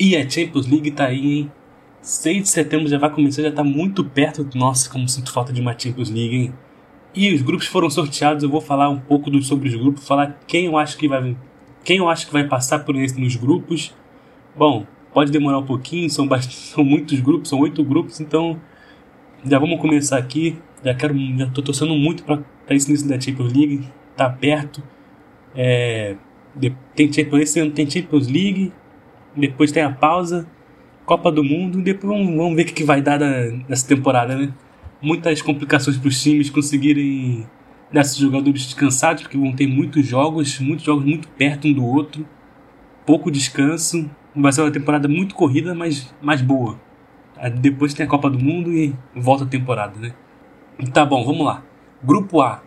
E a Champions League tá aí, hein? 6 de setembro já vai começar, já tá muito perto. Nossa, como sinto falta de uma Champions League, hein? E os grupos foram sorteados, eu vou falar um pouco sobre os grupos, falar quem eu acho que vai quem eu acho que vai passar por esse nos grupos. Bom, pode demorar um pouquinho, são, bastante, são muitos grupos, são oito grupos, então já vamos começar aqui. Já quero, já tô torcendo muito para esse início da Champions League, tá perto. É, tem Champions, esse ano tem Champions League, depois tem a pausa, Copa do Mundo, depois vamos, ver o que, vai dar nessa temporada, né? Muitas complicações para os times conseguirem desses jogadores descansados, porque vão ter muitos jogos, muitos jogos muito perto um do outro, pouco descanso. Vai ser uma temporada muito corrida, mas mais boa. Depois tem a Copa do Mundo e volta a temporada, né? Tá bom, vamos lá. Grupo A: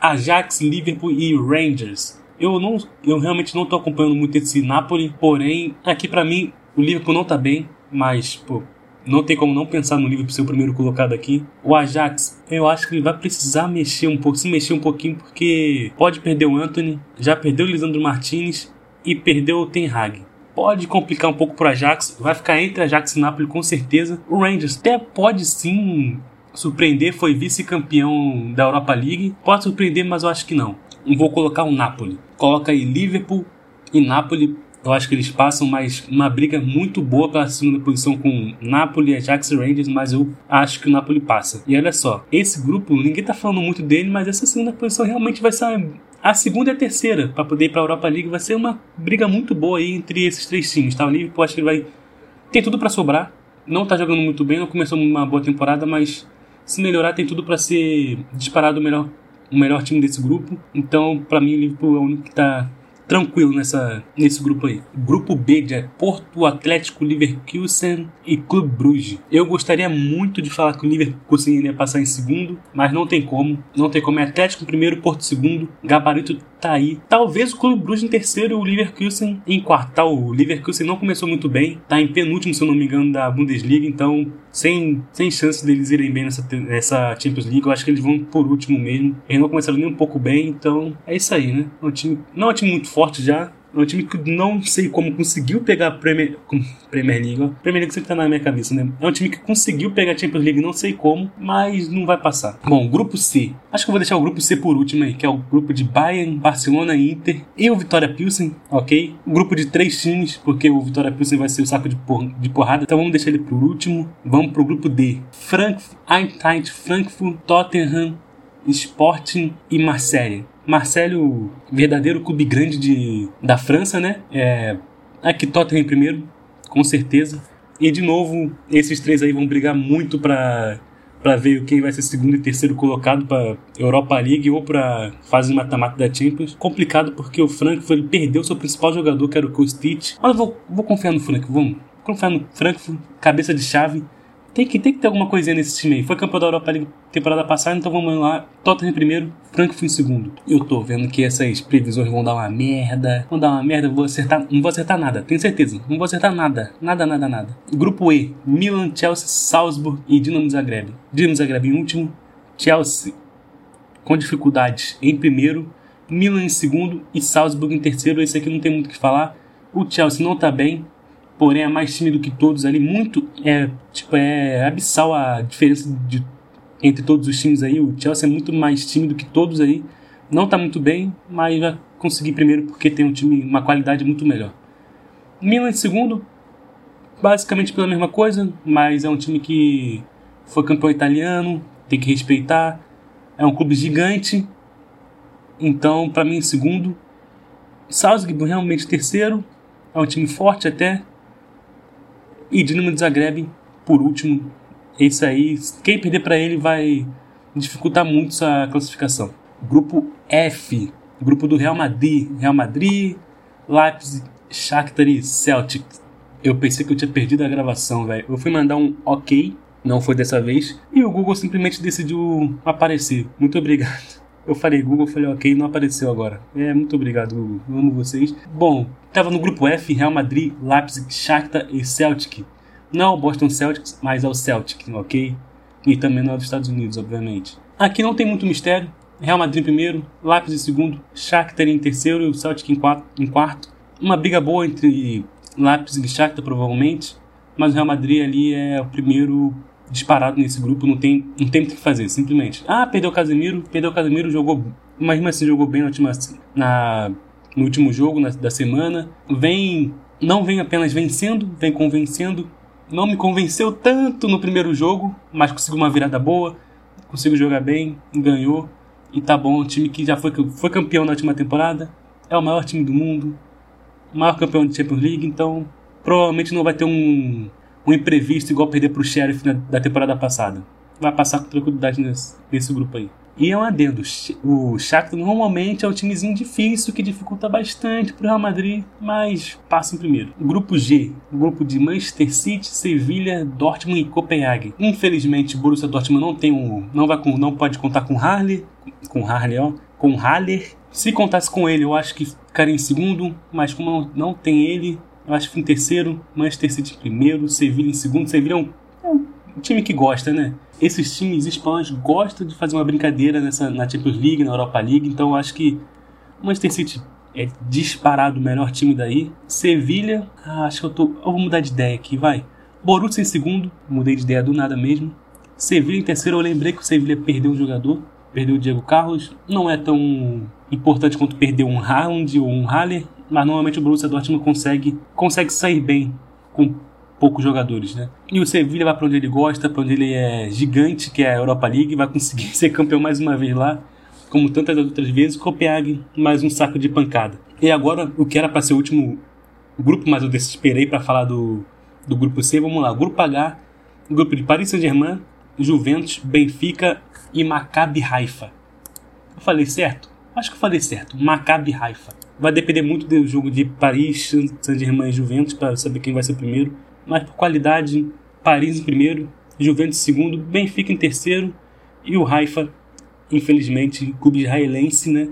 Ajax, Liverpool e Rangers. Eu não, eu realmente não estou acompanhando muito esse Napoli, porém, aqui para mim o Liverpool não tá bem, mas pô, não tem como não pensar no Liverpool ser o primeiro colocado aqui. O Ajax, eu acho que ele vai precisar mexer um pouco, se mexer um pouquinho, porque pode perder o Anthony, já perdeu o Lisandro Martinez e perdeu o Ten Hag. Pode complicar um pouco pro Ajax, vai ficar entre Ajax e Napoli com certeza. O Rangers até pode sim surpreender, foi vice-campeão da Europa League. Pode surpreender, mas eu acho que não vou colocar o Napoli. Coloca aí Liverpool e Napoli. Eu acho que eles passam, mas uma briga muito boa para a segunda posição com Napoli, Ajax e Rangers, mas eu acho que o Napoli passa. E olha só, esse grupo, ninguém tá falando muito dele, mas essa segunda posição realmente vai ser a segunda e a terceira para poder ir para a Europa League. Vai ser uma briga muito boa aí entre esses três times, tá? O Liverpool acho que vai tem tudo para sobrar. Não tá jogando muito bem, não começou uma boa temporada, mas se melhorar tem tudo para ser disparado o melhor o melhor time desse grupo. Então, para mim, o Liverpool é o único que tá tranquilo nessa, nesse grupo aí. Grupo B é Porto, Atlético, Leverkusen e Clube Bruges. Eu gostaria muito de falar que o Leverkusen ia passar em segundo, mas não tem como. Não tem como. É Atlético em primeiro, Porto em segundo. Gabarito tá aí. Talvez o Clube Bruges em terceiro e o Leverkusen em quarto. Tá, o Leverkusen não começou muito bem. Tá em penúltimo, se eu não me engano, da Bundesliga. Então, sem, sem chance deles irem bem nessa, nessa Champions League. Eu acho que eles vão por último mesmo. Eles não começaram nem um pouco bem. Então, é isso aí, né? É um time, não é um time muito forte forte já. É um time que não sei como conseguiu pegar a Premier, Premier League. Premier League sempre tá na minha cabeça, né? É um time que conseguiu pegar a Champions League, não sei como, mas não vai passar. Bom, grupo C. Acho que eu vou deixar o grupo C por último aí, que é o grupo de Bayern, Barcelona, Inter e o Vitória Pilsen, ok? O grupo de três times, porque o Vitória Pilsen vai ser o saco de, por, de porrada, então vamos deixar ele por último. Vamos pro grupo D. Frankfurt, Eintracht Frankfurt, Tottenham, Sporting e Marseille. Marseille, o verdadeiro clube grande de, da França, né? É, aqui Tottenham em primeiro, com certeza. E de novo, esses três aí vão brigar muito para para ver quem vai ser segundo e terceiro colocado para Europa League ou para fase mata-mata da Champions. Complicado porque o Frankfurt perdeu seu principal jogador, que era o Kostic. Mas eu vou, vou confiar no Frankfurt, vamos. Confiar no Frankfurt, cabeça de chave. Tem que, tem que ter alguma coisinha nesse time aí. Foi campeão da Europa League temporada passada, então vamos lá. Tottenham em primeiro, Frankfurt em segundo. Eu tô vendo que essas previsões vão dar uma merda. Vão dar uma merda, vou acertar. Não vou acertar nada, tenho certeza. Não vou acertar nada. Nada, nada, nada. Grupo E: Milan, Chelsea, Salzburg e Dinamo Zagreb. Dinamo Zagreb em último. Chelsea com dificuldades em primeiro. Milan em segundo e Salzburg em terceiro. Esse aqui não tem muito o que falar. O Chelsea não tá bem porém é mais tímido que todos ali. Muito, é, tipo, é abissal a diferença de, entre todos os times aí. O Chelsea é muito mais tímido que todos aí. Não está muito bem, mas vai conseguir primeiro porque tem um time, uma qualidade muito melhor. Milan em segundo, basicamente pela mesma coisa, mas é um time que foi campeão italiano, tem que respeitar. É um clube gigante, então para mim em segundo. Salzburg realmente terceiro, é um time forte até, e Dinamo de Zagreb, por último, esse aí, quem perder para ele vai dificultar muito essa classificação. Grupo F, grupo do Real Madrid, Real Madrid, Leipzig, Shakhtar e Celtic. Eu pensei que eu tinha perdido a gravação, velho. Eu fui mandar um OK, não foi dessa vez, e o Google simplesmente decidiu aparecer. Muito obrigado. Eu falei Google, falei ok, não apareceu agora. É, muito obrigado, Google. Eu amo vocês. Bom, tava no grupo F, Real Madrid, Leipzig, Shakhtar e Celtic. Não o Boston Celtics, mas é o Celtic, ok? E também não é dos Estados Unidos, obviamente. Aqui não tem muito mistério. Real Madrid primeiro, Leipzig em segundo, Shakhtar em terceiro e o Celtic em quarto, em quarto. Uma briga boa entre Leipzig e Shakhtar provavelmente, mas o Real Madrid ali é o primeiro disparado nesse grupo, não tem, não tem o que fazer, simplesmente. Ah, perdeu o Casemiro, perdeu o Casemiro, jogou, mas mesmo assim jogou bem na última, na, no último jogo na, da semana. Vem, não vem apenas vencendo, vem convencendo. Não me convenceu tanto no primeiro jogo, mas conseguiu uma virada boa, conseguiu jogar bem, ganhou. E tá bom, um time que já foi, foi campeão na última temporada, é o maior time do mundo, o maior campeão de Champions League, então provavelmente não vai ter um, um imprevisto igual perder pro Sheriff na, da temporada passada. Vai passar com tranquilidade nesse, nesse grupo aí. E é um adendo, o Shakhtar normalmente é um timezinho difícil que dificulta bastante pro Real Madrid, mas passa em primeiro. Grupo G, grupo de Manchester City, Sevilha, Dortmund e Copenhague. Infelizmente, o Borussia Dortmund não tem um, não vai não pode contar com Harley, com Harley, ó, com Haller. Se contasse com ele, eu acho que ficaria em segundo, mas como não, não tem ele, eu acho que em terceiro, Manchester City em primeiro, Sevilha em segundo. Sevilha é um, é um time que gosta, né? Esses times espanhóis gostam de fazer uma brincadeira nessa, na Champions League, na Europa League, então eu acho que Manchester City é disparado o melhor time daí. Sevilha, ah, acho que eu tô. Eu vou mudar de ideia aqui, vai. Borussia em segundo, mudei de ideia do nada mesmo. Sevilha em terceiro, eu lembrei que o Sevilha perdeu um jogador, perdeu o Diego Carlos. Não é tão importante quanto perder um Haaland ou um Haller, mas normalmente o Borussia Dortmund consegue, consegue sair bem com poucos jogadores, né? E o Sevilla vai para onde ele gosta, para onde ele é gigante, que é a Europa League, vai conseguir ser campeão mais uma vez lá, como tantas outras vezes. Copenhague, mais um saco de pancada. E agora, o que era para ser o último grupo, mas eu desesperei para falar do, do grupo C, vamos lá. Grupo H, grupo de Paris Saint-Germain, Juventus, Benfica e Maccabi Haifa. Eu falei certo? Acho que eu falei certo. Maccabi Haifa. Vai depender muito do jogo de Paris, Saint-Germain e Juventus para saber quem vai ser primeiro mas por qualidade, Paris em primeiro, Juventus em segundo, Benfica em terceiro e o Haifa, infelizmente, clube israelense, né?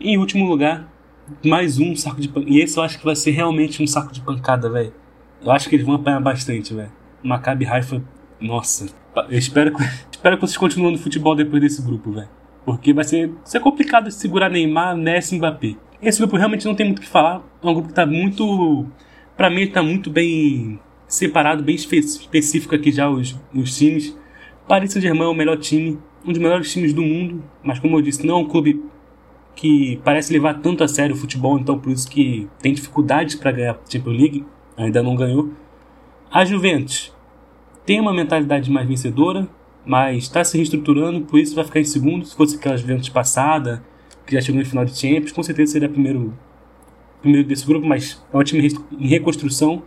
Em último lugar, mais um saco de pancada. E esse eu acho que vai ser realmente um saco de pancada, velho. Eu acho que eles vão apanhar bastante, velho. Maccabi Haifa, nossa. Eu espero que, espero que vocês continuem no futebol depois desse grupo, velho. Porque vai ser, ser complicado segurar Neymar, Messi e Mbappé. Esse grupo realmente não tem muito o que falar. É um grupo que tá muito. Pra mim, tá muito bem separado bem espe específico aqui já os, os times. Paris Saint-Germain é o melhor time, um dos melhores times do mundo, mas como eu disse, não é um clube que parece levar tanto a sério o futebol, então por isso que tem dificuldades para ganhar a Champions League, ainda não ganhou. A Juventus tem uma mentalidade mais vencedora, mas está se reestruturando, por isso vai ficar em segundo. Se fosse aquela Juventus passada, que já chegou em final de Champions, com certeza seria primeiro, primeiro desse grupo, mas é um time em reconstrução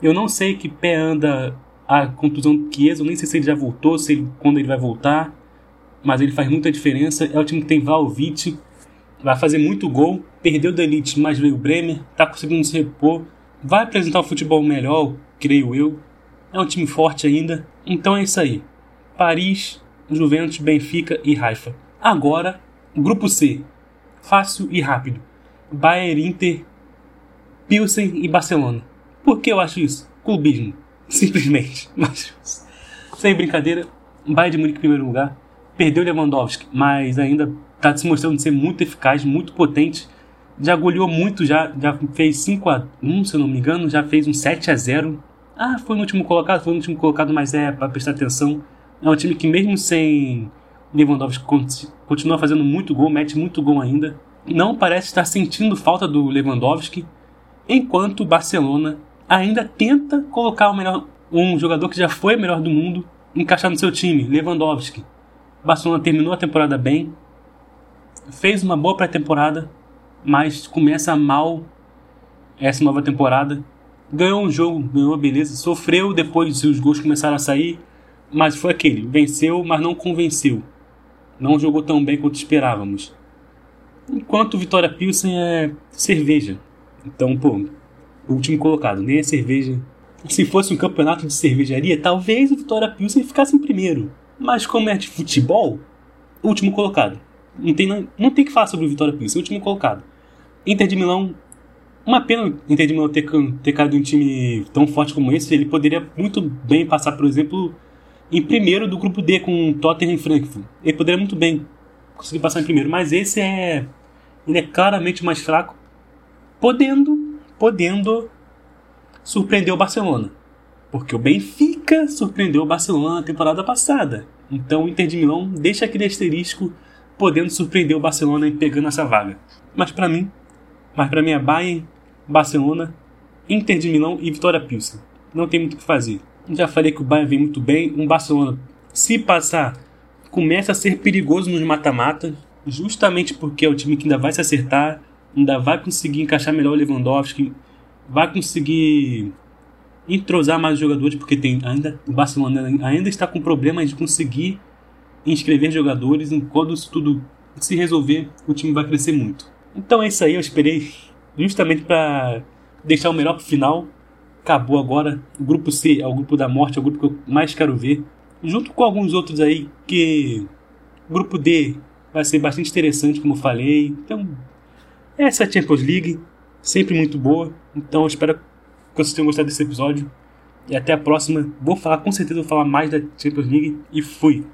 eu não sei que pé anda a contusão do Chiesa, eu nem sei se ele já voltou, se ele, quando ele vai voltar, mas ele faz muita diferença. É o time que tem Vlaovic, vai fazer muito gol, perdeu da Elite, mas veio o Bremer, tá conseguindo se repor, vai apresentar o futebol melhor, creio eu. É um time forte ainda. Então é isso aí. Paris, Juventus, Benfica e Haifa. Agora, grupo C. Fácil e rápido. Bayern, Inter, Pilsen e Barcelona. Por que eu acho isso? Clubismo. Simplesmente. Mas, sem brincadeira, Bayern de Munique em primeiro lugar. Perdeu Lewandowski, mas ainda está se mostrando ser muito eficaz, muito potente. Já goleou muito, já, já fez 5 a 1 se eu não me engano, já fez um 7 a 0 Ah, foi no último colocado, foi no último colocado, mas é para prestar atenção. É um time que mesmo sem Lewandowski continua fazendo muito gol, mete muito gol ainda. Não parece estar sentindo falta do Lewandowski, enquanto o Barcelona ainda tenta colocar melhor, um jogador que já foi o melhor do mundo encaixar no seu time, Lewandowski. O Barcelona terminou a temporada bem, fez uma boa pré-temporada, mas começa mal essa nova temporada. Ganhou um jogo, ganhou beleza, sofreu depois os gols começaram a sair, mas foi aquele, venceu, mas não convenceu. Não jogou tão bem quanto esperávamos. Enquanto Vitória Pilsen é cerveja. Então, pô, último colocado, nem a cerveja. Se fosse um campeonato de cervejaria, talvez o Vitória Pilsen ficasse em primeiro. Mas como é de futebol, último colocado. Não tem, não tem que falar sobre o Vitória Pilsen, último colocado. Inter de Milão, uma pena Inter de Milão ter, ter caído um time tão forte como esse. Ele poderia muito bem passar, por exemplo, em primeiro do grupo D com Tottenham e Frankfurt. Ele poderia muito bem conseguir passar em primeiro, mas esse é ele é claramente mais fraco, podendo podendo surpreendeu o Barcelona. Porque o Benfica surpreendeu o Barcelona na temporada passada. Então o Inter de Milão deixa aquele asterisco podendo surpreender o Barcelona e pegando essa vaga. Mas para mim, mas para mim é Bayern, Barcelona, Inter de Milão e Vitória Pilsen. Não tem muito o que fazer. Já falei que o Bayern vem muito bem. Um Barcelona, se passar, começa a ser perigoso nos mata-mata, justamente porque é o time que ainda vai se acertar, ainda vai conseguir encaixar melhor o Lewandowski, vai conseguir entrosar mais os jogadores, porque tem ainda o Barcelona ainda está com problemas de conseguir inscrever jogadores. Enquanto isso tudo se resolver, o time vai crescer muito. Então é isso aí, eu esperei justamente para deixar o melhor para o final. Acabou agora. O grupo C é o grupo da morte, é o grupo que eu mais quero ver. Junto com alguns outros aí que. O grupo D vai ser bastante interessante, como eu falei. Então, essa é a Champions League, sempre muito boa. Então, eu espero que vocês tenham gostado desse episódio. E até a próxima. Vou falar, com certeza, vou falar mais da Champions League. E fui!